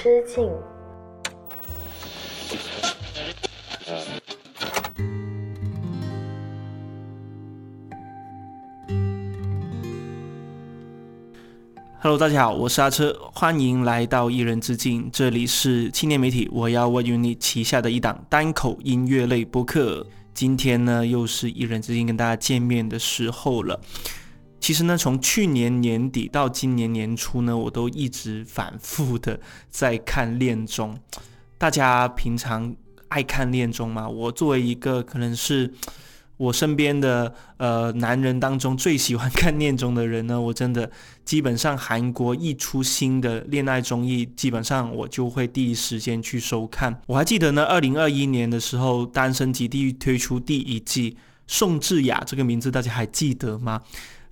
之境。Hello，大家好，我是阿车，欢迎来到一人之境。这里是青年媒体我要 What You Need 旗下的一档单口音乐类播客。今天呢，又是一人之境跟大家见面的时候了。其实呢，从去年年底到今年年初呢，我都一直反复的在看恋综。大家平常爱看恋综吗？我作为一个可能是。我身边的呃男人当中最喜欢看恋综的人呢，我真的基本上韩国一出新的恋爱综艺，基本上我就会第一时间去收看。我还记得呢，二零二一年的时候，《单身即地狱》推出第一季，宋智雅这个名字大家还记得吗？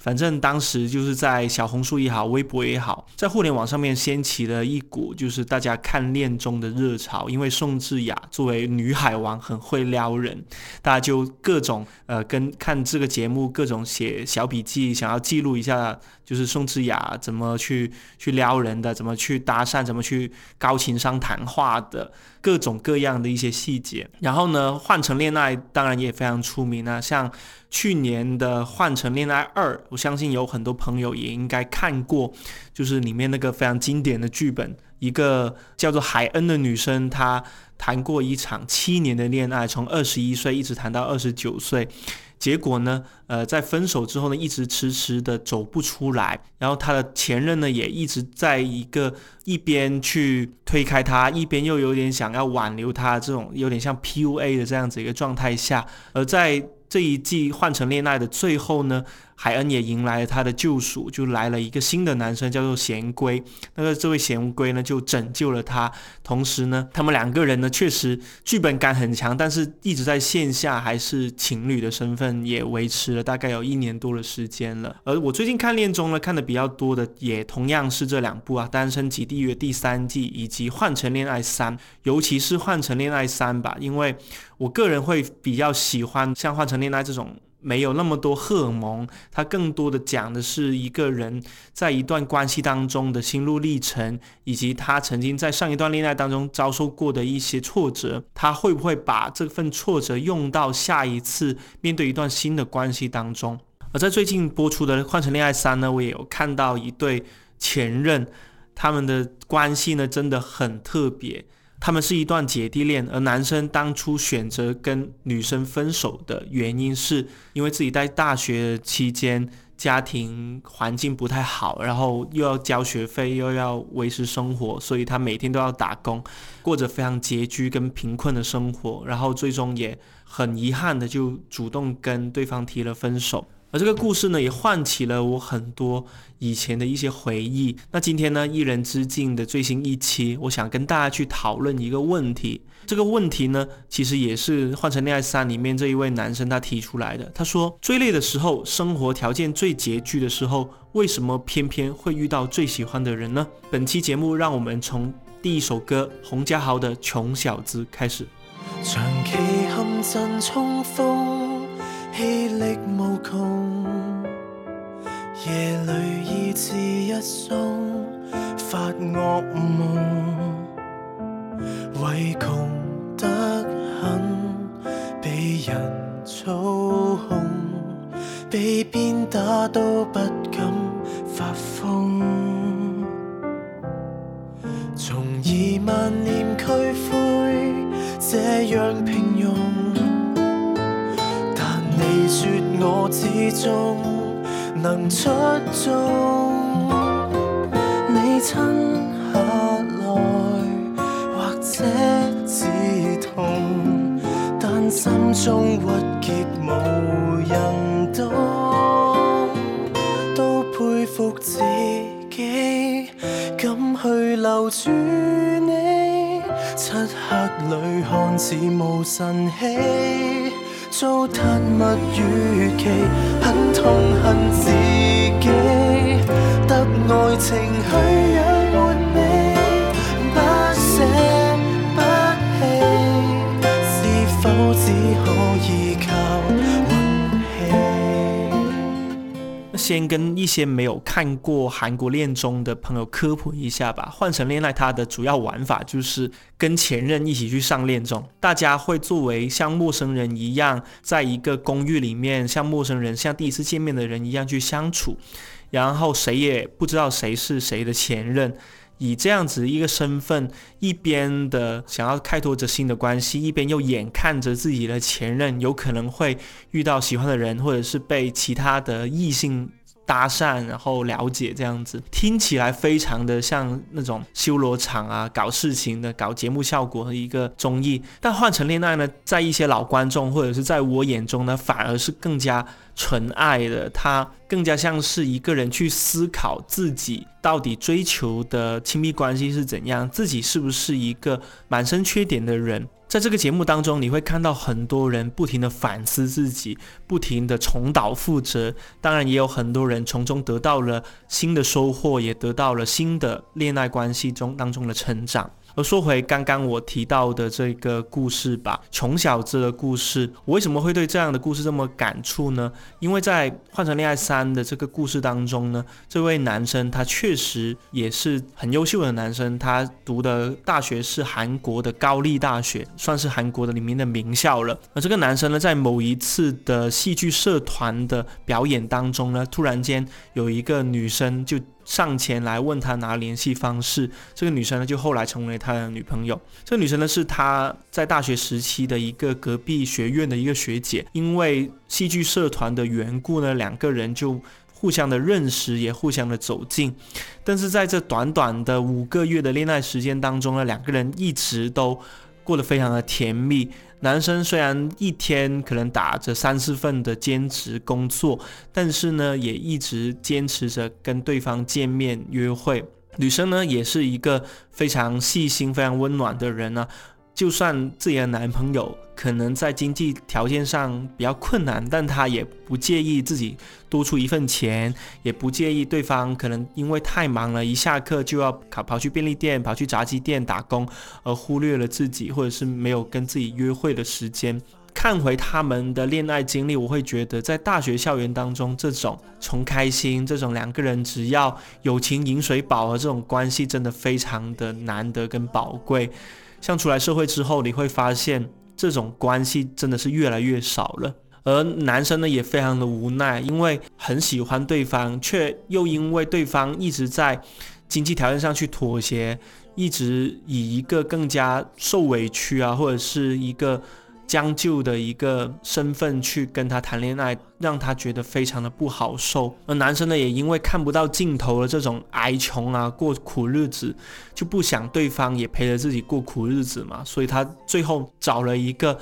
反正当时就是在小红书也好，微博也好，在互联网上面掀起了一股就是大家看恋综的热潮。因为宋智雅作为女海王很会撩人，大家就各种呃跟看这个节目，各种写小笔记，想要记录一下就是宋智雅怎么去去撩人的，怎么去搭讪，怎么去高情商谈话的各种各样的一些细节。然后呢，换成恋爱当然也非常出名啊，像。去年的《换成恋爱二》，我相信有很多朋友也应该看过，就是里面那个非常经典的剧本。一个叫做海恩的女生，她谈过一场七年的恋爱，从二十一岁一直谈到二十九岁，结果呢，呃，在分手之后呢，一直迟迟的走不出来。然后他的前任呢，也一直在一个一边去推开他，一边又有点想要挽留他，这种有点像 PUA 的这样子一个状态下，而在。这一季换成恋爱的最后呢？海恩也迎来了他的救赎，就来了一个新的男生，叫做贤圭。那个这位贤圭呢，就拯救了他。同时呢，他们两个人呢，确实剧本感很强，但是一直在线下还是情侣的身份，也维持了大概有一年多的时间了。而我最近看恋综呢，看的比较多的，也同样是这两部啊，《单身即地狱》第三季以及《换成恋爱三》，尤其是《换成恋爱三》吧，因为我个人会比较喜欢像《换成恋爱》这种。没有那么多荷尔蒙，它更多的讲的是一个人在一段关系当中的心路历程，以及他曾经在上一段恋爱当中遭受过的一些挫折，他会不会把这份挫折用到下一次面对一段新的关系当中？而在最近播出的《换成恋爱三》呢，我也有看到一对前任，他们的关系呢真的很特别。他们是一段姐弟恋，而男生当初选择跟女生分手的原因，是因为自己在大学期间家庭环境不太好，然后又要交学费，又要维持生活，所以他每天都要打工，过着非常拮据跟贫困的生活，然后最终也很遗憾的就主动跟对方提了分手。而这个故事呢，也唤起了我很多以前的一些回忆。那今天呢，一人之境的最新一期，我想跟大家去讨论一个问题。这个问题呢，其实也是《换成恋爱三》里面这一位男生他提出来的。他说，最累的时候，生活条件最拮据的时候，为什么偏偏会遇到最喜欢的人呢？本期节目，让我们从第一首歌洪家豪的《穷小子》开始。长期陷阵冲锋。气力无穷，夜里意志一松，发恶梦，为穷得很，被人操控，被鞭打都不敢发疯，从二万念俱灰，这样平庸。你说我始终能出众，你亲下来或者止痛，但心中郁结无人懂，都佩服自己敢去留住你，漆黑里看似无神气。糟蹋蜜月期，很痛恨自己，得爱情去先跟一些没有看过韩国恋综的朋友科普一下吧。换成恋爱，它的主要玩法就是跟前任一起去上恋综，大家会作为像陌生人一样，在一个公寓里面，像陌生人，像第一次见面的人一样去相处，然后谁也不知道谁是谁的前任。以这样子一个身份，一边的想要开拓着新的关系，一边又眼看着自己的前任有可能会遇到喜欢的人，或者是被其他的异性。搭讪，然后了解这样子，听起来非常的像那种修罗场啊，搞事情的，搞节目效果的一个综艺。但换成恋爱呢，在一些老观众或者是在我眼中呢，反而是更加纯爱的，它更加像是一个人去思考自己到底追求的亲密关系是怎样，自己是不是一个满身缺点的人。在这个节目当中，你会看到很多人不停的反思自己，不停的重蹈覆辙。当然，也有很多人从中得到了新的收获，也得到了新的恋爱关系中当中的成长。而说回刚刚我提到的这个故事吧，穷小子的故事，我为什么会对这样的故事这么感触呢？因为在《换成恋爱三》的这个故事当中呢，这位男生他确实也是很优秀的男生，他读的大学是韩国的高丽大学，算是韩国的里面的名校了。而这个男生呢，在某一次的戏剧社团的表演当中呢，突然间有一个女生就。上前来问他拿联系方式，这个女生呢就后来成为他的女朋友。这个女生呢是他在大学时期的一个隔壁学院的一个学姐，因为戏剧社团的缘故呢，两个人就互相的认识，也互相的走近。但是在这短短的五个月的恋爱时间当中呢，两个人一直都过得非常的甜蜜。男生虽然一天可能打着三四份的兼职工作，但是呢，也一直坚持着跟对方见面约会。女生呢，也是一个非常细心、非常温暖的人呢。就算自己的男朋友可能在经济条件上比较困难，但她也不介意自己多出一份钱，也不介意对方可能因为太忙了，一下课就要跑跑去便利店、跑去炸鸡店打工，而忽略了自己，或者是没有跟自己约会的时间。看回他们的恋爱经历，我会觉得在大学校园当中，这种从开心，这种两个人只要友情饮水饱的这种关系，真的非常的难得跟宝贵。像出来社会之后，你会发现这种关系真的是越来越少了。而男生呢，也非常的无奈，因为很喜欢对方，却又因为对方一直在经济条件上去妥协，一直以一个更加受委屈啊，或者是一个。将就的一个身份去跟他谈恋爱，让他觉得非常的不好受。而男生呢，也因为看不到尽头的这种挨穷啊，过苦日子，就不想对方也陪着自己过苦日子嘛。所以他最后找了一个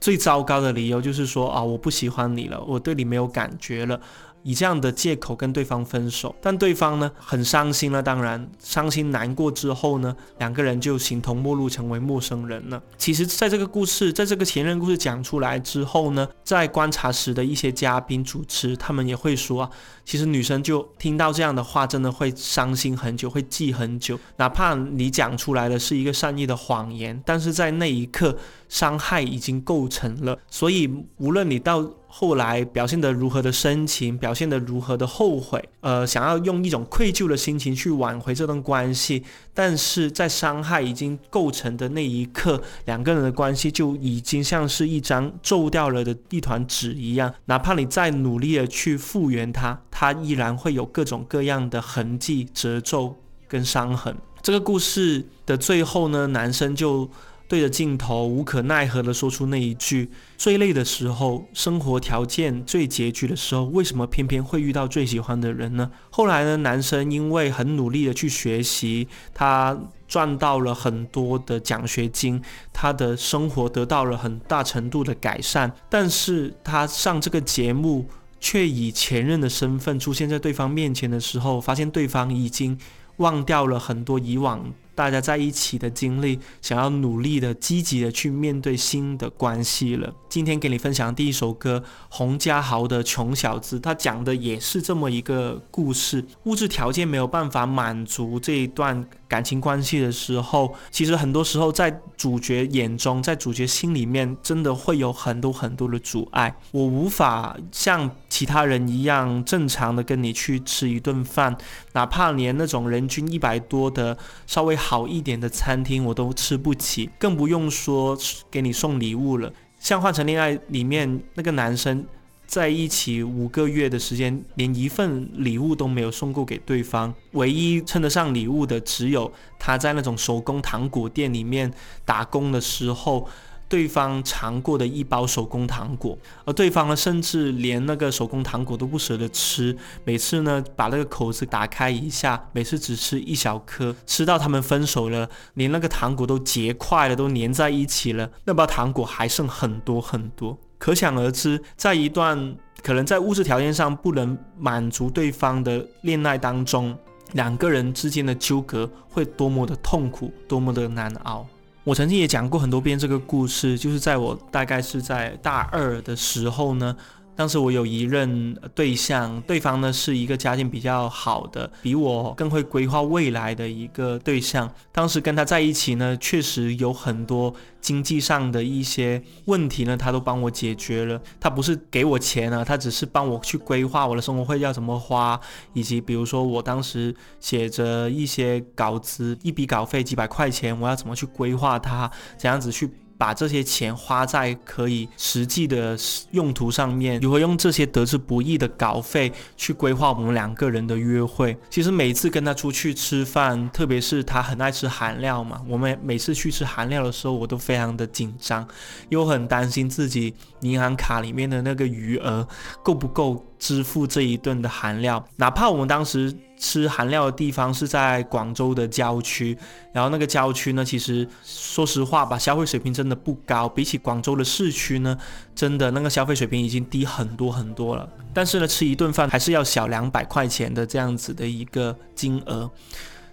最糟糕的理由，就是说啊，我不喜欢你了，我对你没有感觉了。以这样的借口跟对方分手，但对方呢很伤心了。当然，伤心难过之后呢，两个人就形同陌路，成为陌生人了。其实，在这个故事，在这个前任故事讲出来之后呢，在观察时的一些嘉宾主持，他们也会说啊，其实女生就听到这样的话，真的会伤心很久，会记很久。哪怕你讲出来的是一个善意的谎言，但是在那一刻，伤害已经构成了。所以，无论你到后来表现得如何的深情，表现得如何的后悔，呃，想要用一种愧疚的心情去挽回这段关系，但是在伤害已经构成的那一刻，两个人的关系就已经像是一张皱掉了的一团纸一样，哪怕你再努力的去复原它，它依然会有各种各样的痕迹、褶皱跟伤痕。这个故事的最后呢，男生就。对着镜头无可奈何地说出那一句：“最累的时候，生活条件最拮据的时候，为什么偏偏会遇到最喜欢的人呢？”后来呢，男生因为很努力的去学习，他赚到了很多的奖学金，他的生活得到了很大程度的改善。但是他上这个节目，却以前任的身份出现在对方面前的时候，发现对方已经忘掉了很多以往。大家在一起的经历，想要努力的、积极的去面对新的关系了。今天给你分享第一首歌，洪家豪的《穷小子》，他讲的也是这么一个故事。物质条件没有办法满足这一段感情关系的时候，其实很多时候在主角眼中，在主角心里面，真的会有很多很多的阻碍。我无法像其他人一样正常的跟你去吃一顿饭，哪怕连那种人均一百多的稍微。好一点的餐厅我都吃不起，更不用说给你送礼物了。像《换成恋爱》里面那个男生在一起五个月的时间，连一份礼物都没有送过给对方，唯一称得上礼物的只有他在那种手工糖果店里面打工的时候。对方尝过的一包手工糖果，而对方呢，甚至连那个手工糖果都不舍得吃。每次呢，把那个口子打开一下，每次只吃一小颗，吃到他们分手了，连那个糖果都结块了，都粘在一起了，那包糖果还剩很多很多。可想而知，在一段可能在物质条件上不能满足对方的恋爱当中，两个人之间的纠葛会多么的痛苦，多么的难熬。我曾经也讲过很多遍这个故事，就是在我大概是在大二的时候呢。当时我有一任对象，对方呢是一个家境比较好的，比我更会规划未来的一个对象。当时跟他在一起呢，确实有很多经济上的一些问题呢，他都帮我解决了。他不是给我钱啊，他只是帮我去规划我的生活费要怎么花，以及比如说我当时写着一些稿子，一笔稿费几百块钱，我要怎么去规划它，怎样子去。把这些钱花在可以实际的用途上面，如何用这些得之不易的稿费去规划我们两个人的约会？其实每次跟他出去吃饭，特别是他很爱吃韩料嘛，我们每次去吃韩料的时候，我都非常的紧张，又很担心自己银行卡里面的那个余额够不够。支付这一顿的韩料，哪怕我们当时吃韩料的地方是在广州的郊区，然后那个郊区呢，其实说实话吧，消费水平真的不高，比起广州的市区呢，真的那个消费水平已经低很多很多了。但是呢，吃一顿饭还是要小两百块钱的这样子的一个金额，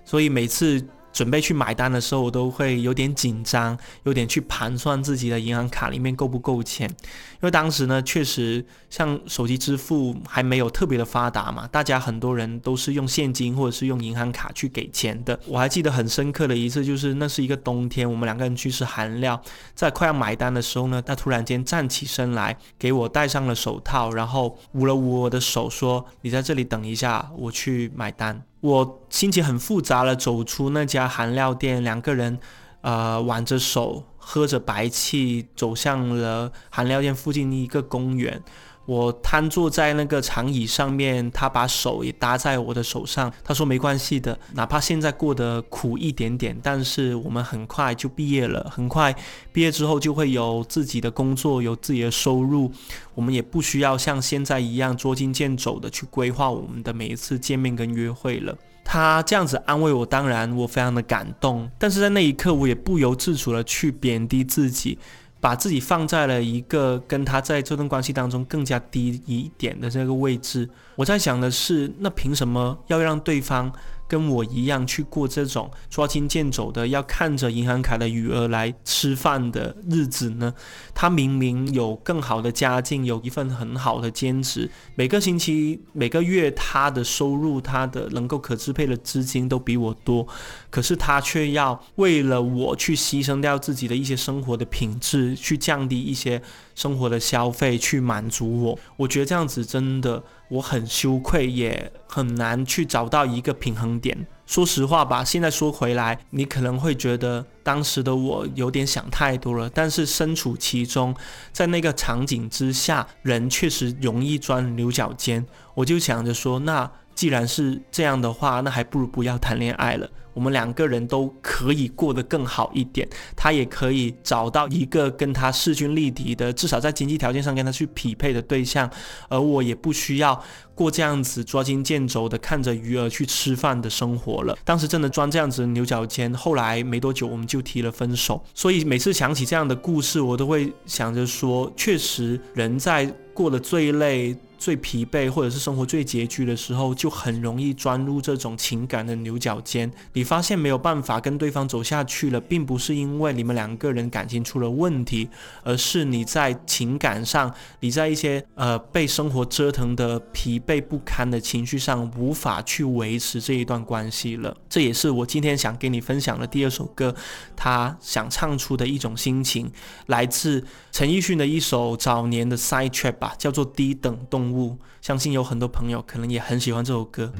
所以每次。准备去买单的时候，我都会有点紧张，有点去盘算自己的银行卡里面够不够钱。因为当时呢，确实像手机支付还没有特别的发达嘛，大家很多人都是用现金或者是用银行卡去给钱的。我还记得很深刻的一次，就是那是一个冬天，我们两个人去吃韩料，在快要买单的时候呢，他突然间站起身来，给我戴上了手套，然后捂了捂我的手，说：“你在这里等一下，我去买单。”我心情很复杂了，走出那家韩料店，两个人，呃，挽着手，喝着白气，走向了韩料店附近的一个公园。我瘫坐在那个长椅上面，他把手也搭在我的手上。他说：“没关系的，哪怕现在过得苦一点点，但是我们很快就毕业了。很快毕业之后就会有自己的工作，有自己的收入。我们也不需要像现在一样捉襟见肘的去规划我们的每一次见面跟约会了。”他这样子安慰我，当然我非常的感动。但是在那一刻，我也不由自主的去贬低自己。把自己放在了一个跟他在这段关系当中更加低一点的这个位置。我在想的是，那凭什么要让对方？跟我一样去过这种捉襟见肘的，要看着银行卡的余额来吃饭的日子呢？他明明有更好的家境，有一份很好的兼职，每个星期、每个月他的收入、他的能够可支配的资金都比我多，可是他却要为了我去牺牲掉自己的一些生活的品质，去降低一些生活的消费，去满足我。我觉得这样子真的。我很羞愧，也很难去找到一个平衡点。说实话吧，现在说回来，你可能会觉得当时的我有点想太多了。但是身处其中，在那个场景之下，人确实容易钻牛角尖。我就想着说，那既然是这样的话，那还不如不要谈恋爱了。我们两个人都可以过得更好一点，他也可以找到一个跟他势均力敌的，至少在经济条件上跟他去匹配的对象，而我也不需要过这样子捉襟见肘的看着鱼儿去吃饭的生活了。当时真的钻这样子牛角尖，后来没多久我们就提了分手。所以每次想起这样的故事，我都会想着说，确实人在过得最累。最疲惫或者是生活最拮据的时候，就很容易钻入这种情感的牛角尖。你发现没有办法跟对方走下去了，并不是因为你们两个人感情出了问题，而是你在情感上，你在一些呃被生活折腾的疲惫不堪的情绪上，无法去维持这一段关系了。这也是我今天想跟你分享的第二首歌，他想唱出的一种心情，来自陈奕迅的一首早年的 side track 吧，叫做《低等动物》。相信有很多朋友可能也很喜欢这首歌。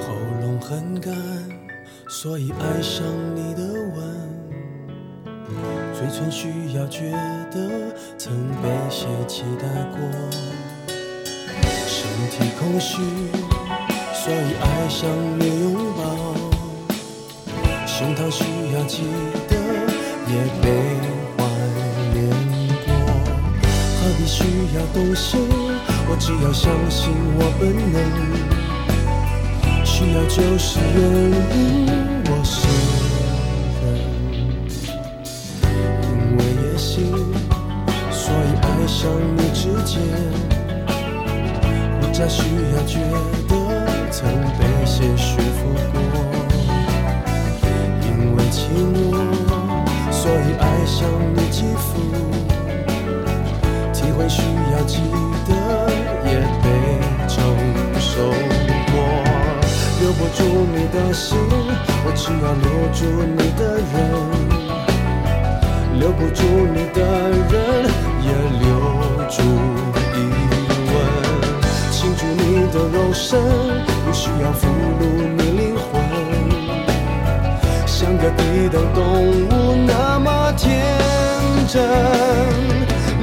喉咙很干，所以爱上你的吻。嘴唇需要觉得曾被谁期待过。身体空虚，所以爱上你拥抱。胸膛需要记得也被怀念过。何必需要动心？我只要相信我本能。需要就是原因，我是人。因为野心，所以爱上你之间，不再需要觉得曾被谁驯服过。走过。留不住你的心，我只要留住你的人。留不住你的人，也留住疑问。倾注你的肉身，不需要俘虏你灵魂。像个低等动物那么天真，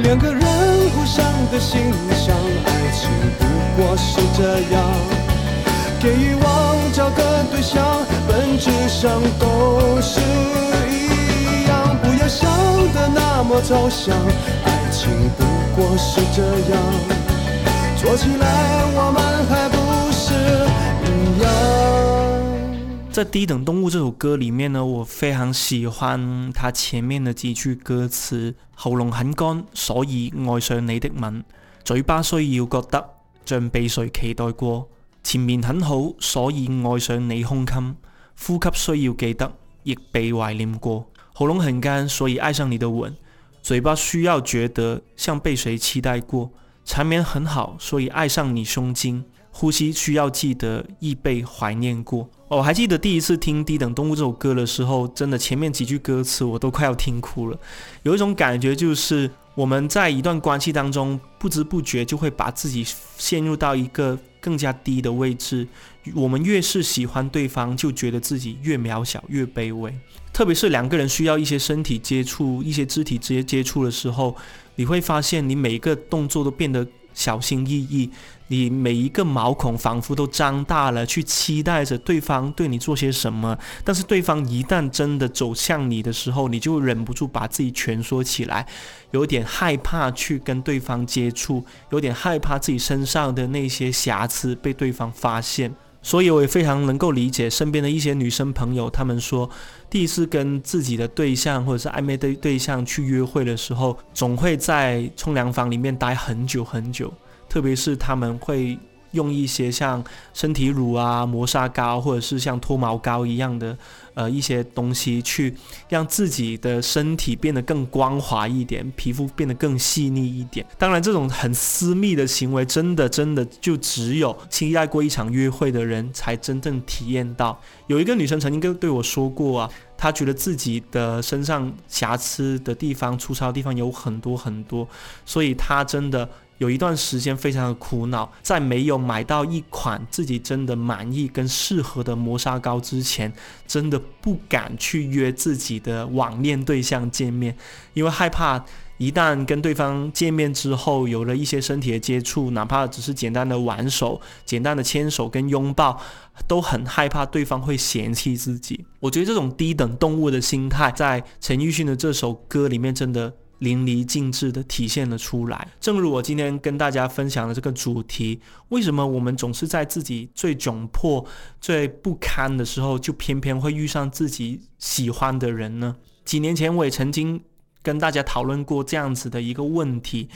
两个人互相的欣赏，上都是一样。不要想的那么抽象，爱情不过是这样。做起来我们还不是一样。在《低等动物》这首歌里面呢，我非常喜欢它前面的幾句歌詞：喉嚨很乾，所以愛上你的吻；嘴巴需要覺得像被誰期待過；前面很好，所以愛上你胸襟；呼吸需要记得，亦被怀念过。喉咙很干，所以爱上你的吻；嘴巴需要觉得像被谁期待过。缠绵很好，所以爱上你胸襟。呼吸需要记得，亦被怀念過。我还记得第一次听《低等动物》这首歌的时候，真的前面几句歌词我都快要听哭了。有一种感觉，就是我们在一段关系当中，不知不觉就会把自己陷入到一个更加低的位置。我们越是喜欢对方，就觉得自己越渺小、越卑微。特别是两个人需要一些身体接触、一些肢体直接接触的时候，你会发现你每一个动作都变得小心翼翼。你每一个毛孔仿佛都张大了，去期待着对方对你做些什么。但是对方一旦真的走向你的时候，你就忍不住把自己蜷缩起来，有点害怕去跟对方接触，有点害怕自己身上的那些瑕疵被对方发现。所以我也非常能够理解身边的一些女生朋友，她们说第一次跟自己的对象或者是暧昧的对象去约会的时候，总会在冲凉房里面待很久很久。特别是他们会用一些像身体乳啊、磨砂膏，或者是像脱毛膏一样的，呃，一些东西去让自己的身体变得更光滑一点，皮肤变得更细腻一点。当然，这种很私密的行为，真的真的就只有期待过一场约会的人才真正体验到。有一个女生曾经跟对我说过啊，她觉得自己的身上瑕疵的地方、粗糙的地方有很多很多，所以她真的。有一段时间非常的苦恼，在没有买到一款自己真的满意跟适合的磨砂膏之前，真的不敢去约自己的网恋对象见面，因为害怕一旦跟对方见面之后，有了一些身体的接触，哪怕只是简单的挽手、简单的牵手跟拥抱，都很害怕对方会嫌弃自己。我觉得这种低等动物的心态，在陈奕迅的这首歌里面真的。淋漓尽致地体现了出来。正如我今天跟大家分享的这个主题，为什么我们总是在自己最窘迫、最不堪的时候，就偏偏会遇上自己喜欢的人呢？几年前我也曾经跟大家讨论过这样子的一个问题，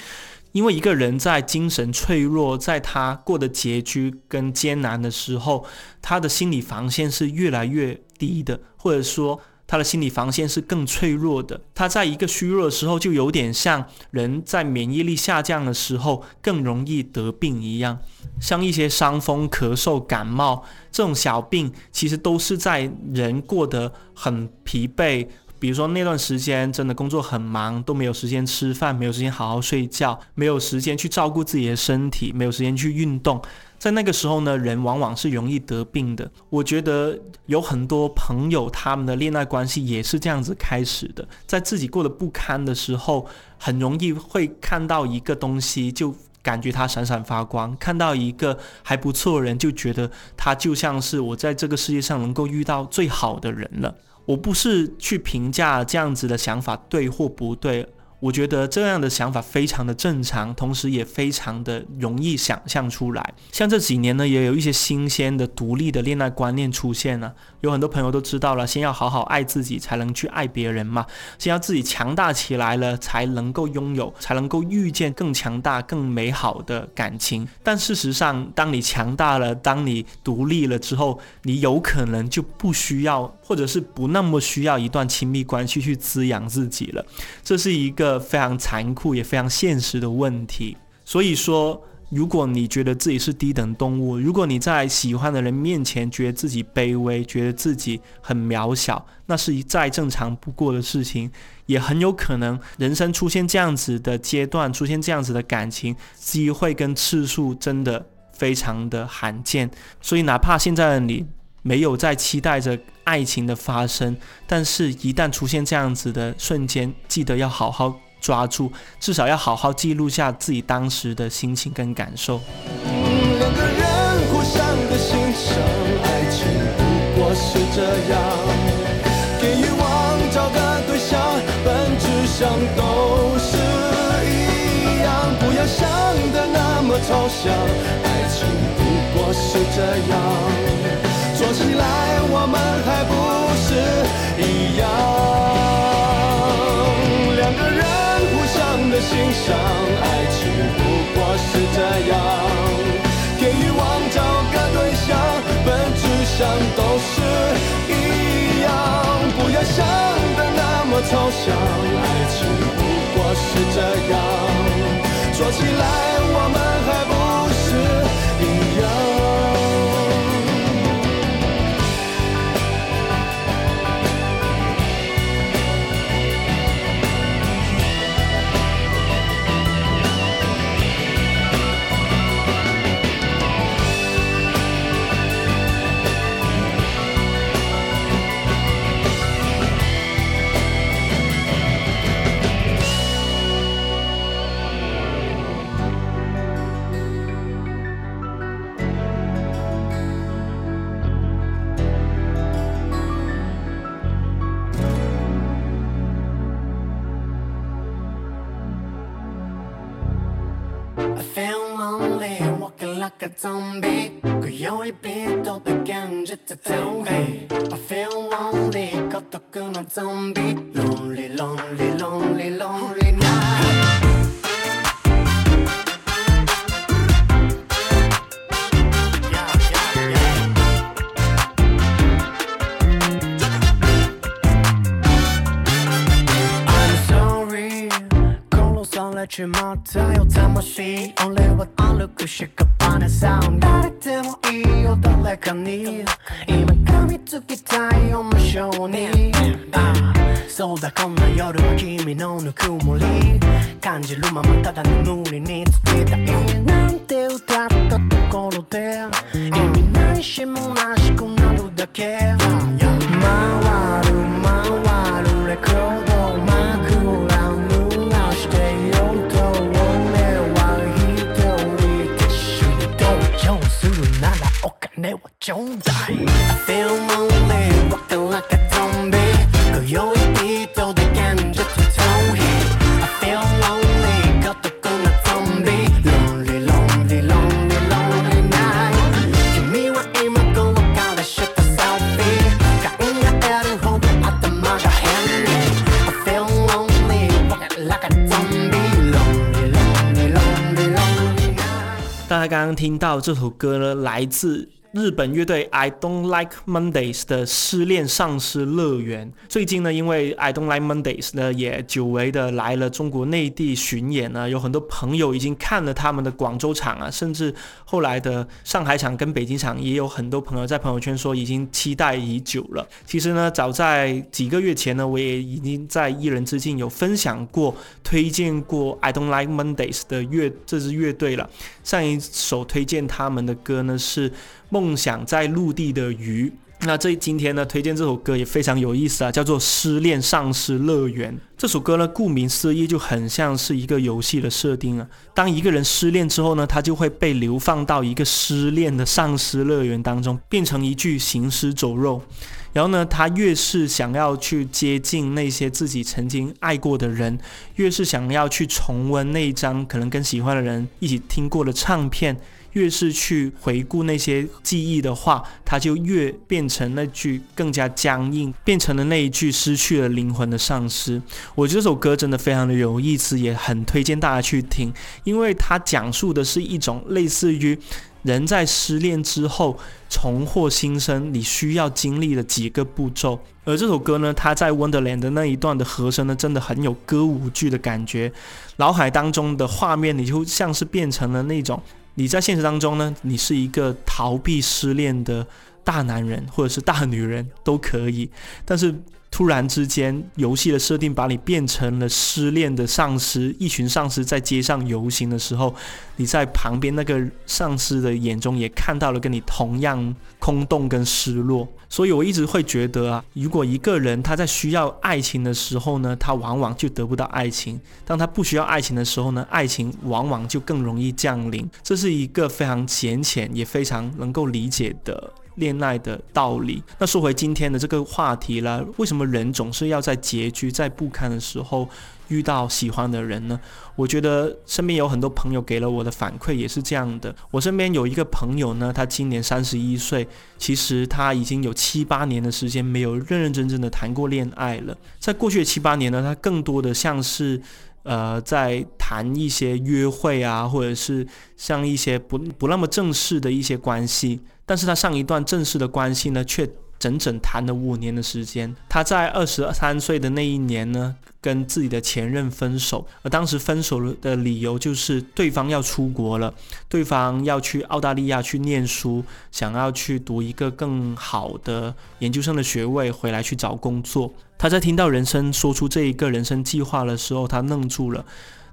因为一个人在精神脆弱，在他过得拮据跟艰难的时候，他的心理防线是越来越低的，或者说他的心理防线是更脆弱的。他在一个虚弱的时候，就有点像人在免疫力下降的时候更容易得病一样，像一些伤风、咳嗽、感冒这种小病，其实都是在人过得很疲惫。比如说那段时间真的工作很忙，都没有时间吃饭，没有时间好好睡觉，没有时间去照顾自己的身体，没有时间去运动。在那个时候呢，人往往是容易得病的。我觉得有很多朋友他们的恋爱关系也是这样子开始的，在自己过得不堪的时候，很容易会看到一个东西，就感觉它闪闪发光；看到一个还不错的人，就觉得他就像是我在这个世界上能够遇到最好的人了。我不是去评价这样子的想法对或不对，我觉得这样的想法非常的正常，同时也非常的容易想象出来。像这几年呢，也有一些新鲜的独立的恋爱观念出现了。有很多朋友都知道了，先要好好爱自己，才能去爱别人嘛。先要自己强大起来了，才能够拥有，才能够遇见更强大、更美好的感情。但事实上，当你强大了，当你独立了之后，你有可能就不需要，或者是不那么需要一段亲密关系去滋养自己了。这是一个非常残酷也非常现实的问题。所以说。如果你觉得自己是低等动物，如果你在喜欢的人面前觉得自己卑微，觉得自己很渺小，那是一再正常不过的事情。也很有可能，人生出现这样子的阶段，出现这样子的感情机会跟次数真的非常的罕见。所以，哪怕现在的你没有在期待着爱情的发生，但是一旦出现这样子的瞬间，记得要好好。抓住，至少要好好记录下自己当时的心情跟感受。两个人互相的欣赏，爱情不过是这样。给欲望找个对象，本质上都是一样。不要想的那么抽象，爱情不过是这样。做起来爱情不过是这样，给欲望找个对象，本质上都是一样。不要想的那么抽象，爱情不过是这样，说起来我们还不 zombie，可有一笔都被跟着在逃避。I feel lonely，孤独の zombie，lonely lonely lonely lonely night。夜は君のぬくもり。感じるままただ眠りに听到这首歌呢，来自。日本乐队 I Don't Like Mondays 的失恋丧尸乐园，最近呢，因为 I Don't Like Mondays 呢也久违的来了中国内地巡演呢，有很多朋友已经看了他们的广州场啊，甚至后来的上海场跟北京场，也有很多朋友在朋友圈说已经期待已久了。其实呢，早在几个月前呢，我也已经在一人之境有分享过、推荐过 I Don't Like Mondays 的乐这支乐队了。上一首推荐他们的歌呢是。梦想在陆地的鱼，那这今天呢推荐这首歌也非常有意思啊，叫做《失恋丧尸乐园》。这首歌呢，顾名思义就很像是一个游戏的设定啊。当一个人失恋之后呢，他就会被流放到一个失恋的丧尸乐园当中，变成一具行尸走肉。然后呢，他越是想要去接近那些自己曾经爱过的人，越是想要去重温那一张可能跟喜欢的人一起听过的唱片。越是去回顾那些记忆的话，它就越变成那句更加僵硬，变成了那一句失去了灵魂的丧尸。我觉得这首歌真的非常的有意思，也很推荐大家去听，因为它讲述的是一种类似于人在失恋之后重获新生，你需要经历的几个步骤。而这首歌呢，它在 Wonderland 的那一段的和声呢，真的很有歌舞剧的感觉，脑海当中的画面，你就像是变成了那种。你在现实当中呢，你是一个逃避失恋的大男人或者是大女人都可以，但是。突然之间，游戏的设定把你变成了失恋的丧尸。一群丧尸在街上游行的时候，你在旁边那个丧尸的眼中也看到了跟你同样空洞跟失落。所以我一直会觉得啊，如果一个人他在需要爱情的时候呢，他往往就得不到爱情；当他不需要爱情的时候呢，爱情往往就更容易降临。这是一个非常浅浅也非常能够理解的。恋爱的道理。那说回今天的这个话题了，为什么人总是要在拮据、在不堪的时候遇到喜欢的人呢？我觉得身边有很多朋友给了我的反馈也是这样的。我身边有一个朋友呢，他今年三十一岁，其实他已经有七八年的时间没有认认真真的谈过恋爱了。在过去的七八年呢，他更多的像是。呃，在谈一些约会啊，或者是像一些不不那么正式的一些关系，但是他上一段正式的关系呢，却整整谈了五年的时间。他在二十三岁的那一年呢，跟自己的前任分手，而当时分手的理由就是对方要出国了，对方要去澳大利亚去念书，想要去读一个更好的研究生的学位，回来去找工作。他在听到人生说出这一个人生计划的时候，他愣住了。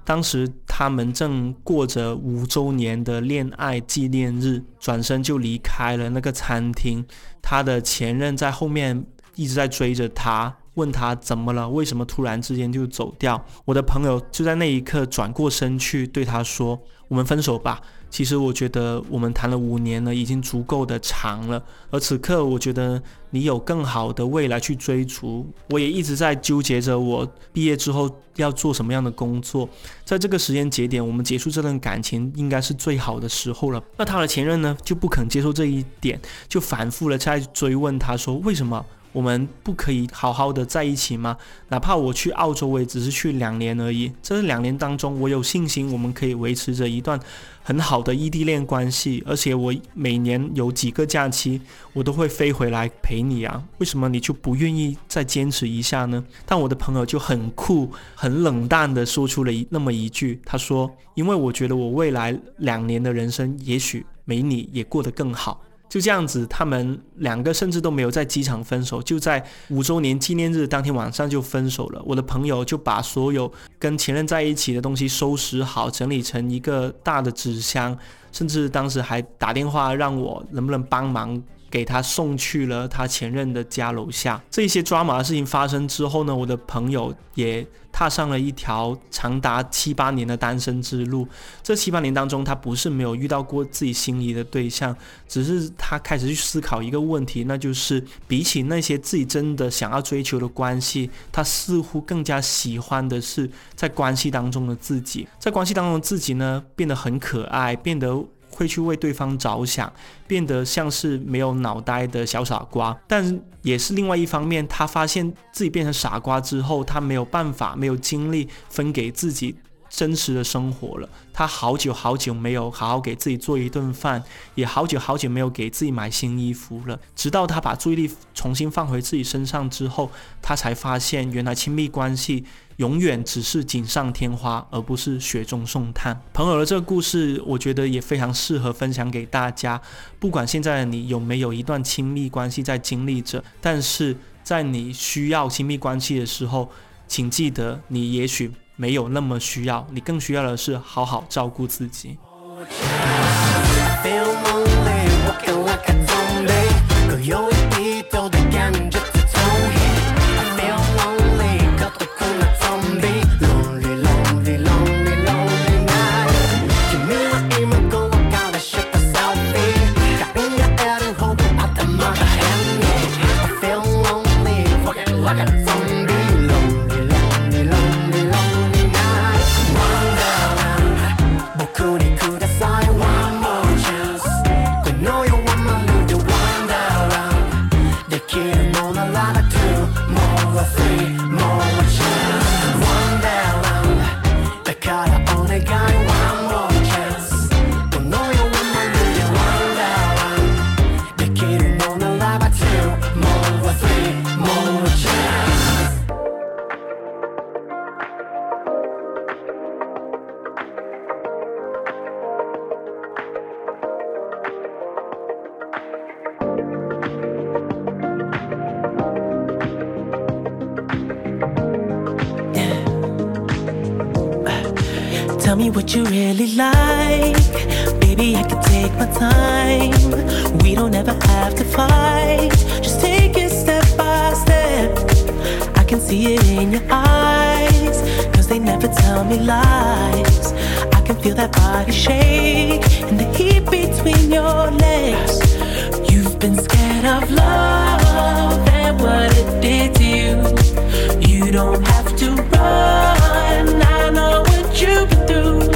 当时他们正过着五周年的恋爱纪念日，转身就离开了那个餐厅。他的前任在后面一直在追着他，问他怎么了，为什么突然之间就走掉？我的朋友就在那一刻转过身去对他说：“我们分手吧。”其实我觉得我们谈了五年了，已经足够的长了。而此刻，我觉得你有更好的未来去追逐。我也一直在纠结着，我毕业之后要做什么样的工作。在这个时间节点，我们结束这段感情应该是最好的时候了。那他的前任呢，就不肯接受这一点，就反复的在追问他说：“为什么？”我们不可以好好的在一起吗？哪怕我去澳洲，我也只是去两年而已。这两年当中，我有信心我们可以维持着一段很好的异地恋关系。而且我每年有几个假期，我都会飞回来陪你啊。为什么你就不愿意再坚持一下呢？但我的朋友就很酷、很冷淡的说出了那么一句，他说：“因为我觉得我未来两年的人生，也许没你也过得更好。”就这样子，他们两个甚至都没有在机场分手，就在五周年纪念日当天晚上就分手了。我的朋友就把所有跟前任在一起的东西收拾好，整理成一个大的纸箱，甚至当时还打电话让我能不能帮忙。给他送去了他前任的家楼下。这些抓马的事情发生之后呢，我的朋友也踏上了一条长达七八年的单身之路。这七八年当中，他不是没有遇到过自己心仪的对象，只是他开始去思考一个问题，那就是比起那些自己真的想要追求的关系，他似乎更加喜欢的是在关系当中的自己。在关系当中的自己呢，变得很可爱，变得。会去为对方着想，变得像是没有脑袋的小傻瓜，但也是另外一方面，他发现自己变成傻瓜之后，他没有办法，没有精力分给自己真实的生活了。他好久好久没有好好给自己做一顿饭，也好久好久没有给自己买新衣服了。直到他把注意力重新放回自己身上之后，他才发现原来亲密关系永远只是锦上添花，而不是雪中送炭。朋友的这个故事，我觉得也非常适合分享给大家。不管现在的你有没有一段亲密关系在经历着，但是在你需要亲密关系的时候，请记得，你也许没有那么需要，你更需要的是好好照顾自己。Fight. Just take it step by step. I can see it in your eyes. Cause they never tell me lies. I can feel that body shake and the heat between your legs. You've been scared of love and what it did to you. You don't have to run. I know what you've been through.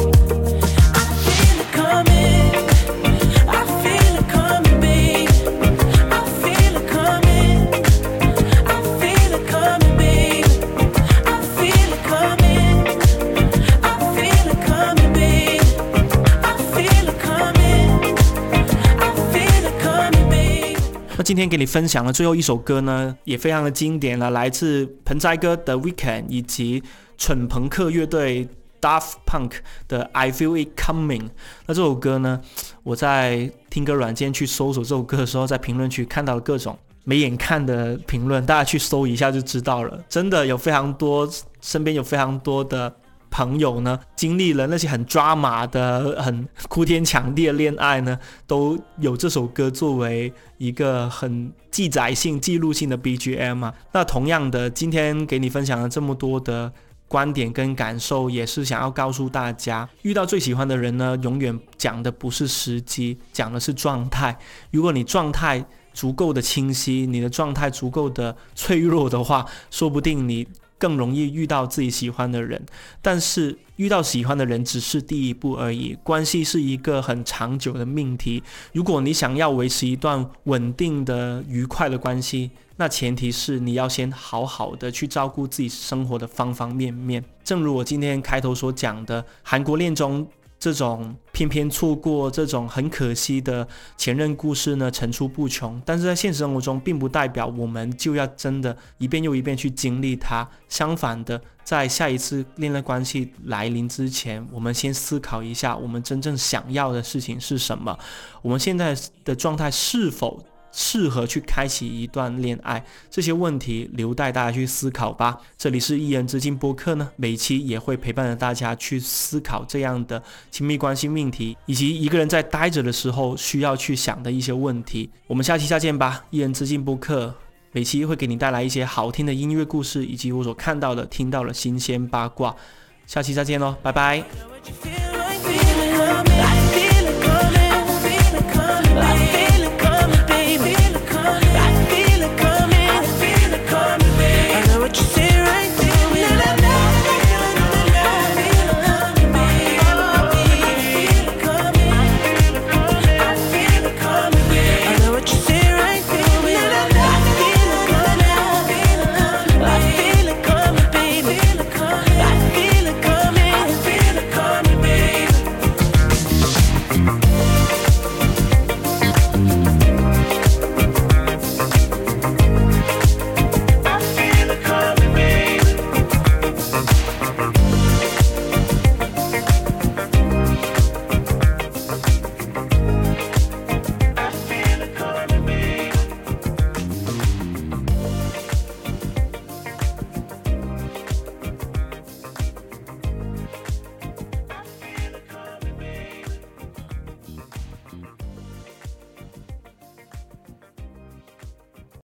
今天给你分享的最后一首歌呢，也非常的经典了，来自盆栽哥的 Weekend 以及蠢朋克乐队 Daft Punk 的 I Feel It Coming。那这首歌呢，我在听歌软件去搜索这首歌的时候，在评论区看到了各种没眼看的评论，大家去搜一下就知道了。真的有非常多，身边有非常多的。朋友呢，经历了那些很抓马的、很哭天抢地的恋爱呢，都有这首歌作为一个很记载性、记录性的 BGM 啊。那同样的，今天给你分享了这么多的观点跟感受，也是想要告诉大家，遇到最喜欢的人呢，永远讲的不是时机，讲的是状态。如果你状态足够的清晰，你的状态足够的脆弱的话，说不定你。更容易遇到自己喜欢的人，但是遇到喜欢的人只是第一步而已。关系是一个很长久的命题。如果你想要维持一段稳定的、愉快的关系，那前提是你要先好好的去照顾自己生活的方方面面。正如我今天开头所讲的，韩国恋中。这种偏偏错过这种很可惜的前任故事呢，层出不穷。但是在现实生活中，并不代表我们就要真的一遍又一遍去经历它。相反的，在下一次恋爱关系来临之前，我们先思考一下，我们真正想要的事情是什么？我们现在的状态是否？适合去开启一段恋爱，这些问题留待大家去思考吧。这里是一人之境播客呢，每期也会陪伴着大家去思考这样的亲密关系命题，以及一个人在待着的时候需要去想的一些问题。我们下期再见吧。一人之境播客每期会给你带来一些好听的音乐故事，以及我所看到的、听到的新鲜八卦。下期再见喽，拜拜。